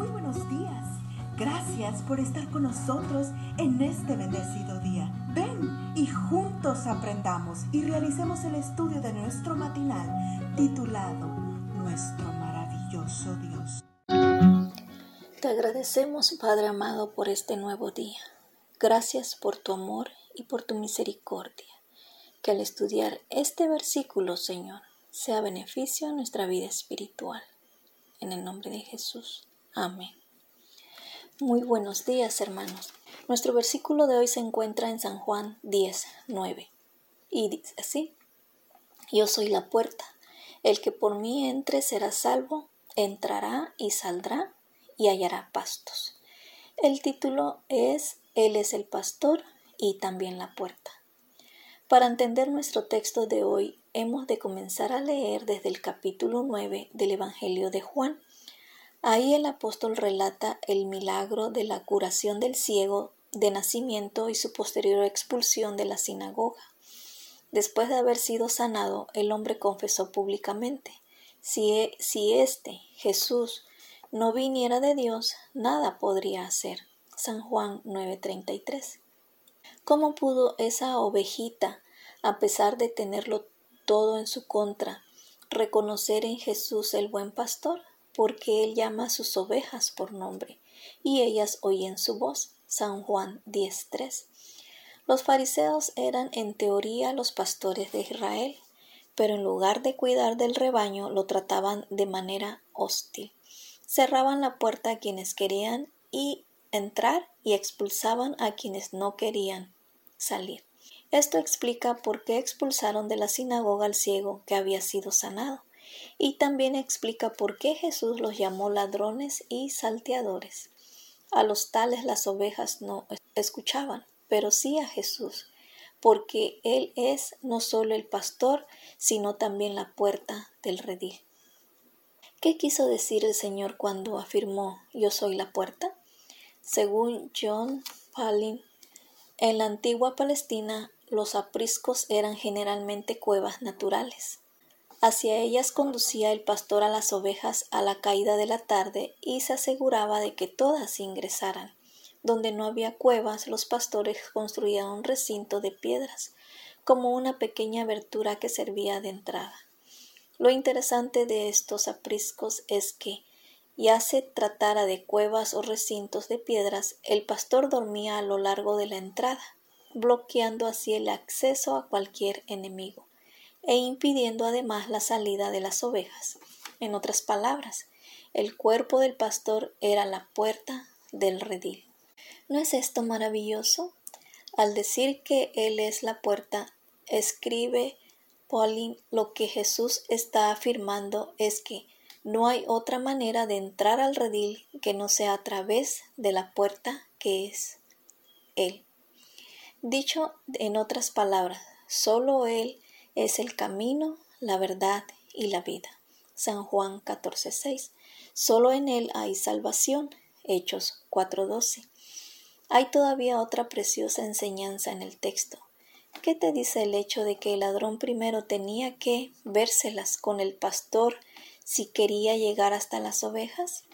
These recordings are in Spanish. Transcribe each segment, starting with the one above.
Muy buenos días. Gracias por estar con nosotros en este bendecido día. Ven y juntos aprendamos y realicemos el estudio de nuestro matinal titulado Nuestro maravilloso Dios. Te agradecemos, Padre amado, por este nuevo día. Gracias por tu amor y por tu misericordia. Que al estudiar este versículo, Señor, sea beneficio a nuestra vida espiritual. En el nombre de Jesús. Amén. Muy buenos días, hermanos. Nuestro versículo de hoy se encuentra en San Juan 10, 9. Y dice así, Yo soy la puerta. El que por mí entre será salvo, entrará y saldrá y hallará pastos. El título es Él es el pastor y también la puerta. Para entender nuestro texto de hoy, hemos de comenzar a leer desde el capítulo 9 del Evangelio de Juan. Ahí el apóstol relata el milagro de la curación del ciego de nacimiento y su posterior expulsión de la sinagoga. Después de haber sido sanado, el hombre confesó públicamente, si, e, si éste, Jesús, no viniera de Dios, nada podría hacer. San Juan 9:33. ¿Cómo pudo esa ovejita, a pesar de tenerlo todo en su contra, reconocer en Jesús el buen pastor? Porque él llama a sus ovejas por nombre, y ellas oyen su voz. San Juan 10:3. Los fariseos eran en teoría los pastores de Israel, pero en lugar de cuidar del rebaño lo trataban de manera hostil cerraban la puerta a quienes querían y entrar y expulsaban a quienes no querían salir. Esto explica por qué expulsaron de la sinagoga al ciego que había sido sanado, y también explica por qué Jesús los llamó ladrones y salteadores. A los tales las ovejas no escuchaban, pero sí a Jesús, porque Él es no solo el pastor, sino también la puerta del redil. ¿Qué quiso decir el Señor cuando afirmó Yo soy la puerta? Según John Palin, en la antigua Palestina los apriscos eran generalmente cuevas naturales. Hacia ellas conducía el pastor a las ovejas a la caída de la tarde y se aseguraba de que todas ingresaran. Donde no había cuevas, los pastores construían un recinto de piedras, como una pequeña abertura que servía de entrada. Lo interesante de estos apriscos es que, ya se tratara de cuevas o recintos de piedras, el pastor dormía a lo largo de la entrada, bloqueando así el acceso a cualquier enemigo, e impidiendo además la salida de las ovejas. En otras palabras, el cuerpo del pastor era la puerta del redil. ¿No es esto maravilloso? Al decir que Él es la puerta, escribe Pauline, lo que Jesús está afirmando es que no hay otra manera de entrar al redil que no sea a través de la puerta que es Él. Dicho en otras palabras, solo Él es el camino, la verdad y la vida. San Juan 14:6. Solo en Él hay salvación. Hechos 4:12. Hay todavía otra preciosa enseñanza en el texto. ¿Qué te dice el hecho de que el ladrón primero tenía que vérselas con el pastor si quería llegar hasta las ovejas?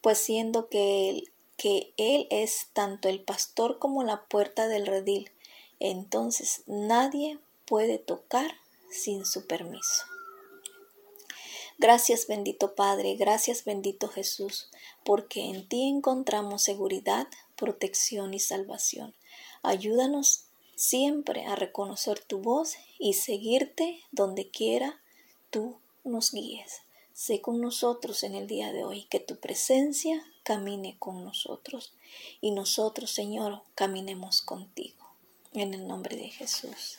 Pues siendo que él, que él es tanto el pastor como la puerta del redil, entonces nadie puede tocar sin su permiso. Gracias bendito Padre, gracias bendito Jesús, porque en ti encontramos seguridad, protección y salvación. Ayúdanos siempre a reconocer tu voz y seguirte donde quiera tú nos guíes. Sé con nosotros en el día de hoy, que tu presencia camine con nosotros y nosotros, Señor, caminemos contigo. En el nombre de Jesús.